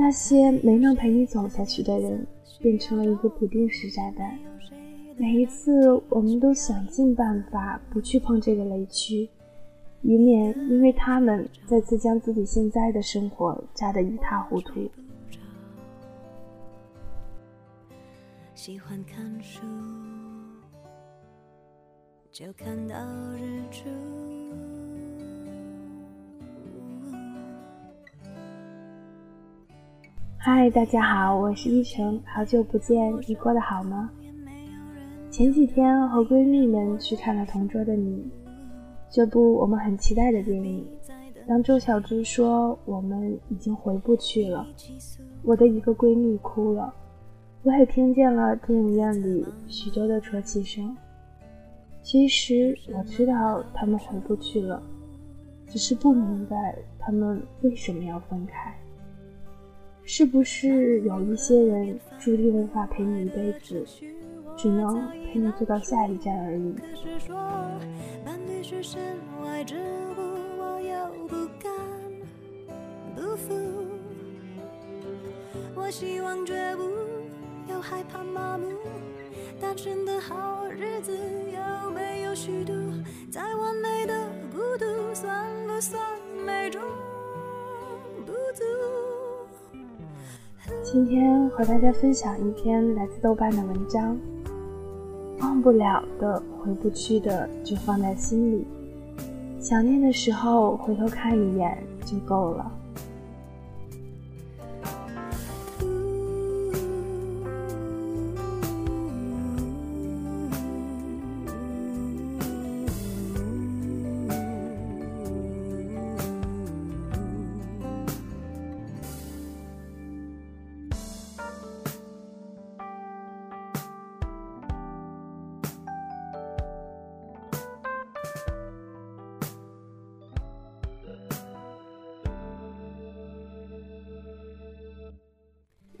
那些没能陪你走下去的人，变成了一个不定时炸弹。每一次，我们都想尽办法不去碰这个雷区，以免因为他们再次将自己现在的生活炸得一塌糊涂。喜欢看书，就看到日出。嗨，大家好，我是依晨，好久不见，你过得好吗？前几天和闺蜜们去看了《同桌的你》，这部我们很期待的电影。当周小栀说我们已经回不去了，我的一个闺蜜哭了，我也听见了电影院里许多的啜泣声。其实我知道他们回不去了，只是不明白他们为什么要分开。是不是有一些人注定无法陪你一辈子？只能陪你坐到下一站而已。我希望绝不要害怕麻木，单身的好日子有没有虚度？再完美的孤独，算不算美中今天和大家分享一篇来自豆瓣的文章。忘不了的、回不去的，就放在心里。想念的时候，回头看一眼就够了。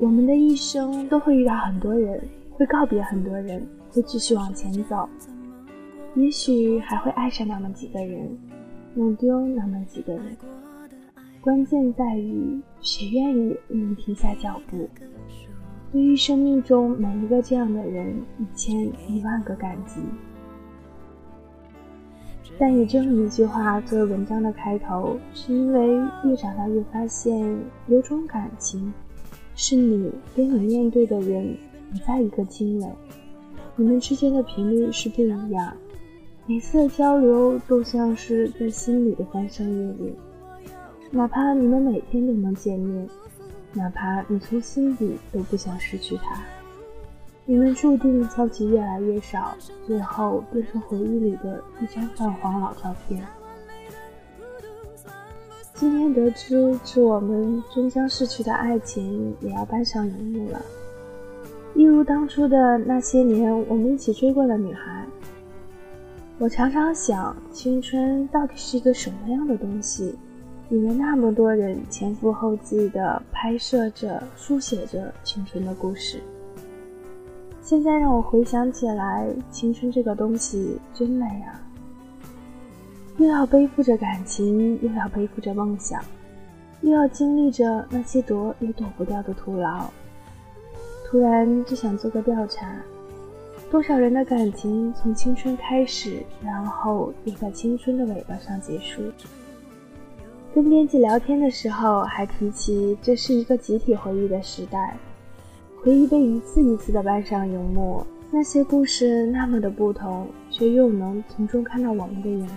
我们的一生都会遇到很多人，会告别很多人，会继续往前走。也许还会爱上那么几个人，弄丢那么几个人。关键在于谁愿意为你停下脚步。对于生命中每一个这样的人，一千一万个感激。但以这么一句话作为文章的开头，是因为越长大越发现，有种感情。是你跟你面对的人不在一个经纬，你们之间的频率是不一样，每次的交流都像是在心里的翻山越岭。哪怕你们每天都能见面，哪怕你从心底都不想失去他，你们注定交集越来越少，最后变成回忆里的一张泛黄老照片。今天得知，致我们终将逝去的爱情也要搬上荧幕了。一如当初的那些年，我们一起追过的女孩。我常常想，青春到底是一个什么样的东西？里面那么多人前赴后继地拍摄着、书写着青春的故事。现在让我回想起来，青春这个东西真美啊！又要背负着感情，又要背负着梦想，又要经历着那些躲也躲不掉的徒劳。突然就想做个调查：多少人的感情从青春开始，然后又在青春的尾巴上结束？跟编辑聊天的时候，还提起这是一个集体回忆的时代，回忆被一次一次的搬上荧幕，那些故事那么的不同，却又能从中看到我们的影子。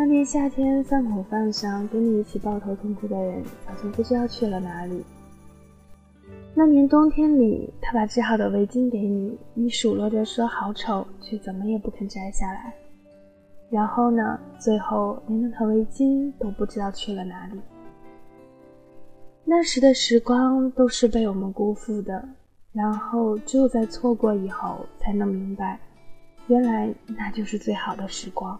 那年夏天，饭口饭上跟你一起抱头痛哭的人，早就不知道去了哪里。那年冬天里，他把织好的围巾给你，你数落着说好丑，却怎么也不肯摘下来。然后呢，最后连那条围巾都不知道去了哪里。那时的时光都是被我们辜负的，然后只有在错过以后，才能明白，原来那就是最好的时光。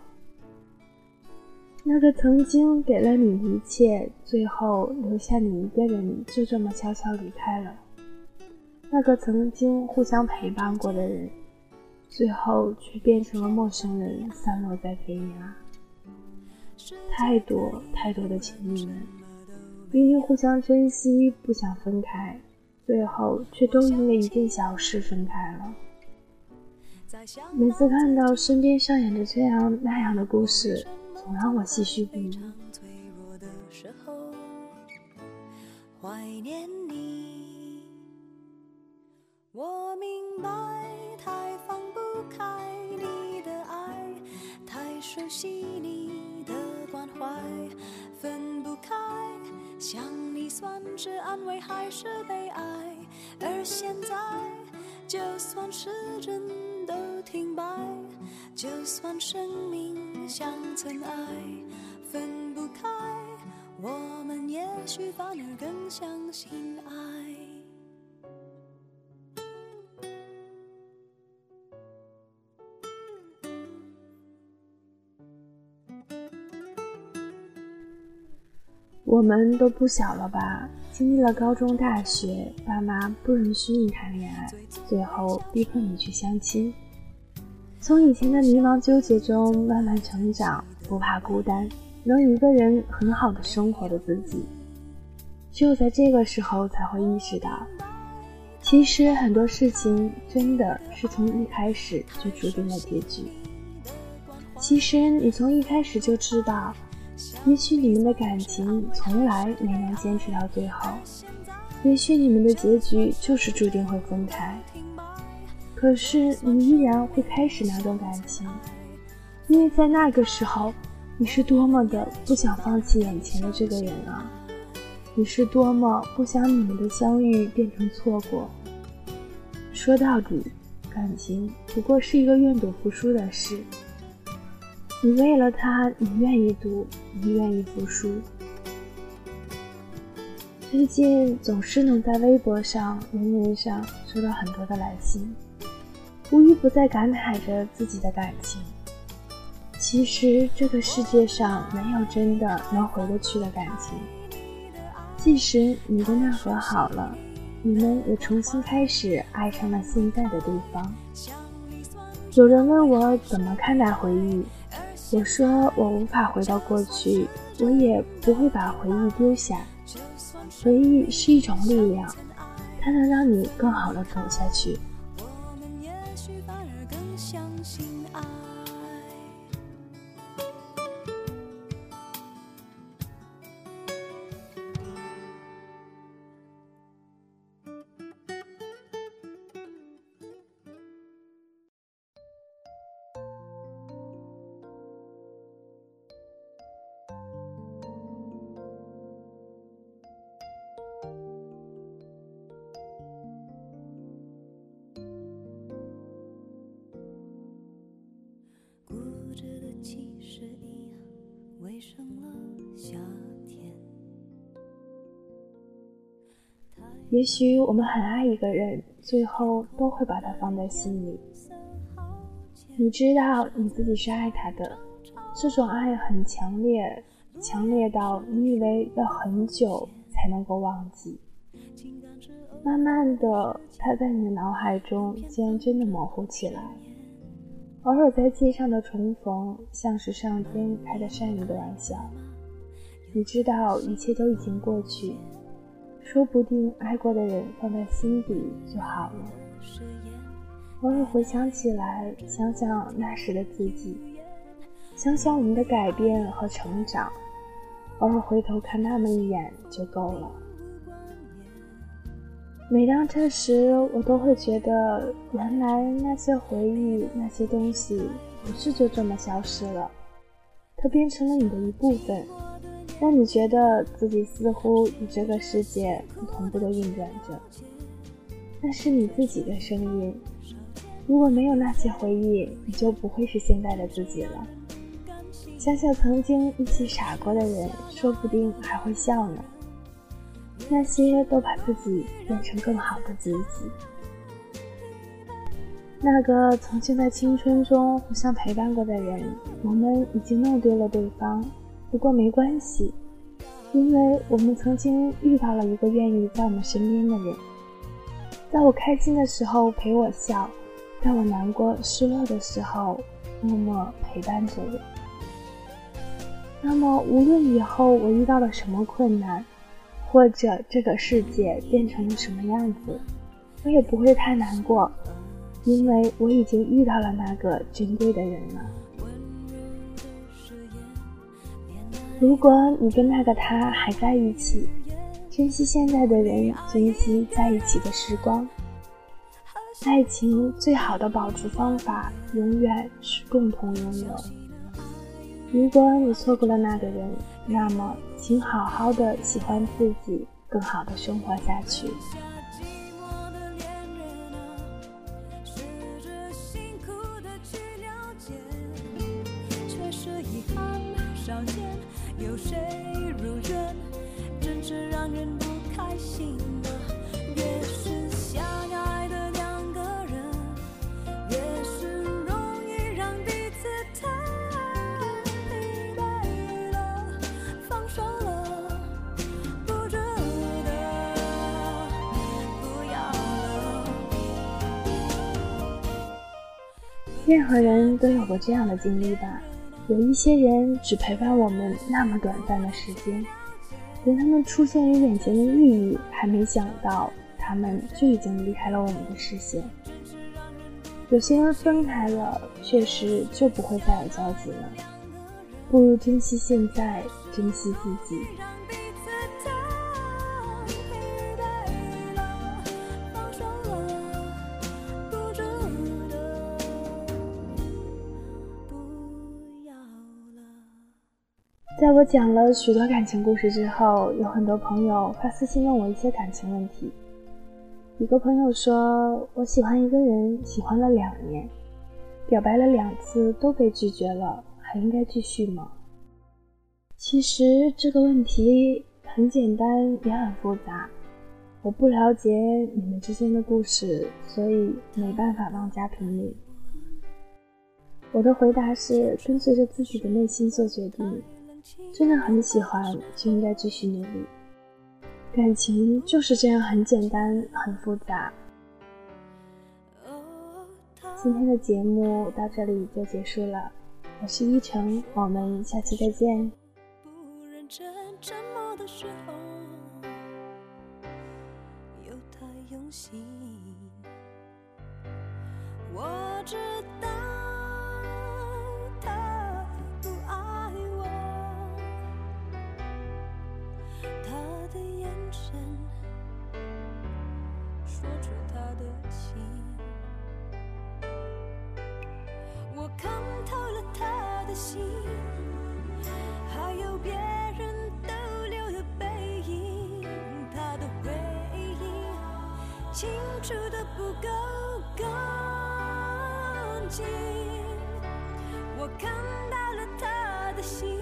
那个曾经给了你一切，最后留下你一个人，就这么悄悄离开了。那个曾经互相陪伴过的人，最后却变成了陌生人，散落在天涯。太多太多的情侣们，明明互相珍惜，不想分开，最后却都因为一件小事分开了。每次看到身边上演着这样那样的故事，总让我唏嘘不已。怀念你，我明白，太放不开你的爱，太熟悉你的关怀，分不开。想你算是安慰还是悲哀？而现在，就算时针都停摆，就算生命像尘埃，分不开。我们也许反而更相信爱。我们都不小了吧？经历了高中、大学，爸妈不允许你谈恋爱，最后逼迫你去相亲。从以前的迷茫纠结中慢慢成长，不怕孤单。能一个人很好的生活的自己，只有在这个时候才会意识到，其实很多事情真的是从一开始就注定了结局。其实你从一开始就知道，也许你们的感情从来没能坚持到最后，也许你们的结局就是注定会分开。可是你依然会开始那段感情，因为在那个时候。你是多么的不想放弃眼前的这个人啊！你是多么不想你们的相遇变成错过。说到底，感情不过是一个愿赌服输的事。你为了他，你愿意赌，你愿意服输。最近总是能在微博上、人人上收到很多的来信，无一不在感慨着自己的感情。其实这个世界上没有真的能回得去的感情。即使你跟他和好了，你们也重新开始爱上了现在的对方。有人问我怎么看待回忆，我说我无法回到过去，我也不会把回忆丢下。回忆是一种力量，它能让你更好的走下去。也许我们很爱一个人，最后都会把他放在心里。你知道你自己是爱他的，这种爱很强烈，强烈到你以为要很久才能够忘记。慢慢的，他在你的脑海中竟然真的模糊起来。偶尔在街上的重逢，像是上天开的善意的玩笑。你知道一切都已经过去。说不定爱过的人放在心底就好了。偶尔回想起来，想想那时的自己，想想我们的改变和成长，偶尔回头看他们一眼就够了。每当这时，我都会觉得，原来那些回忆、那些东西，不是就这么消失了，它变成了你的一部分。让你觉得自己似乎与这个世界同步的运转着，那是你自己的声音。如果没有那些回忆，你就不会是现在的自己了。想想曾经一起傻过的人，说不定还会笑呢。那些都把自己变成更好的自己。那个曾经在青春中互相陪伴过的人，我们已经弄丢了对方。不过没关系，因为我们曾经遇到了一个愿意在我们身边的人，在我开心的时候陪我笑，在我难过失落的时候默默陪伴着我。那么，无论以后我遇到了什么困难，或者这个世界变成了什么样子，我也不会太难过，因为我已经遇到了那个珍贵的人了。如果你跟那个他还在一起，珍惜现在的人，珍惜在一起的时光。爱情最好的保持方法，永远是共同拥有。如果你错过了那个人，那么请好好的喜欢自己，更好的生活下去。任何人都有过这样的经历吧？有一些人只陪伴我们那么短暂的时间，连他们出现于眼前的意义还没想到，他们就已经离开了我们的视线。有些人分开了，确实就不会再有交集了。不如珍惜现在，珍惜自己。在我讲了许多感情故事之后，有很多朋友发私信问我一些感情问题。一个朋友说：“我喜欢一个人，喜欢了两年，表白了两次都被拒绝了，还应该继续吗？”其实这个问题很简单，也很复杂。我不了解你们之间的故事，所以没办法妄加评论。我的回答是跟随着自己的内心做决定。真的很喜欢，就应该继续努力。感情就是这样，很简单，很复杂。今天的节目到这里就结束了，我是依晨，我们下期再见。我知心还有别人逗留的背影他的回忆清除得不够干净我看到了他的心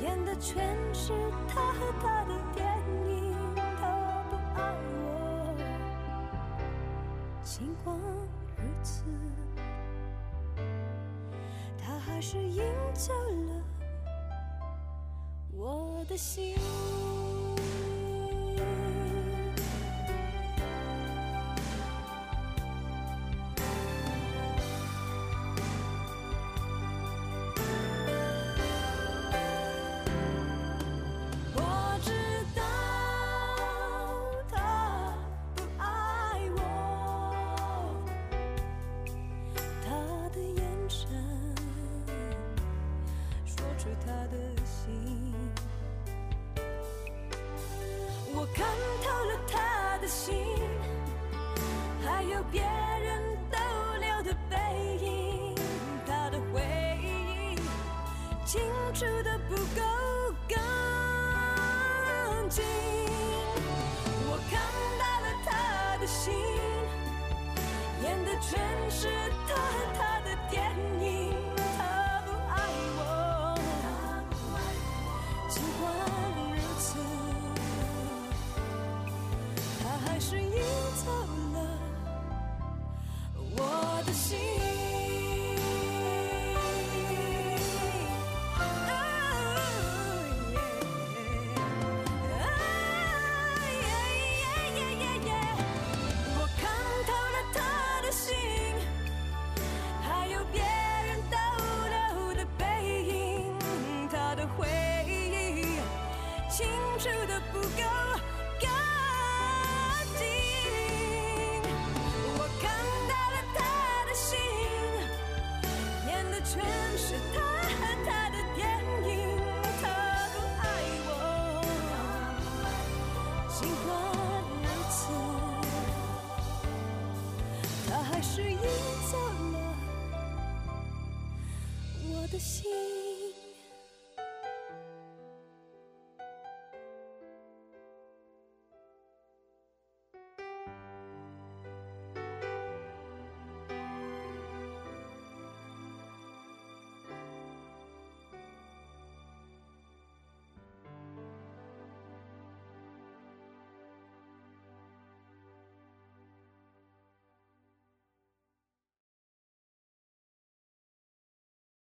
演的全是他和她的电影他不爱我尽管如此。还是赢走了我的心。我看透了他的心，还有别人逗留的背影，他的回忆清楚的不够干净。我看到了他的心，演的全是他 see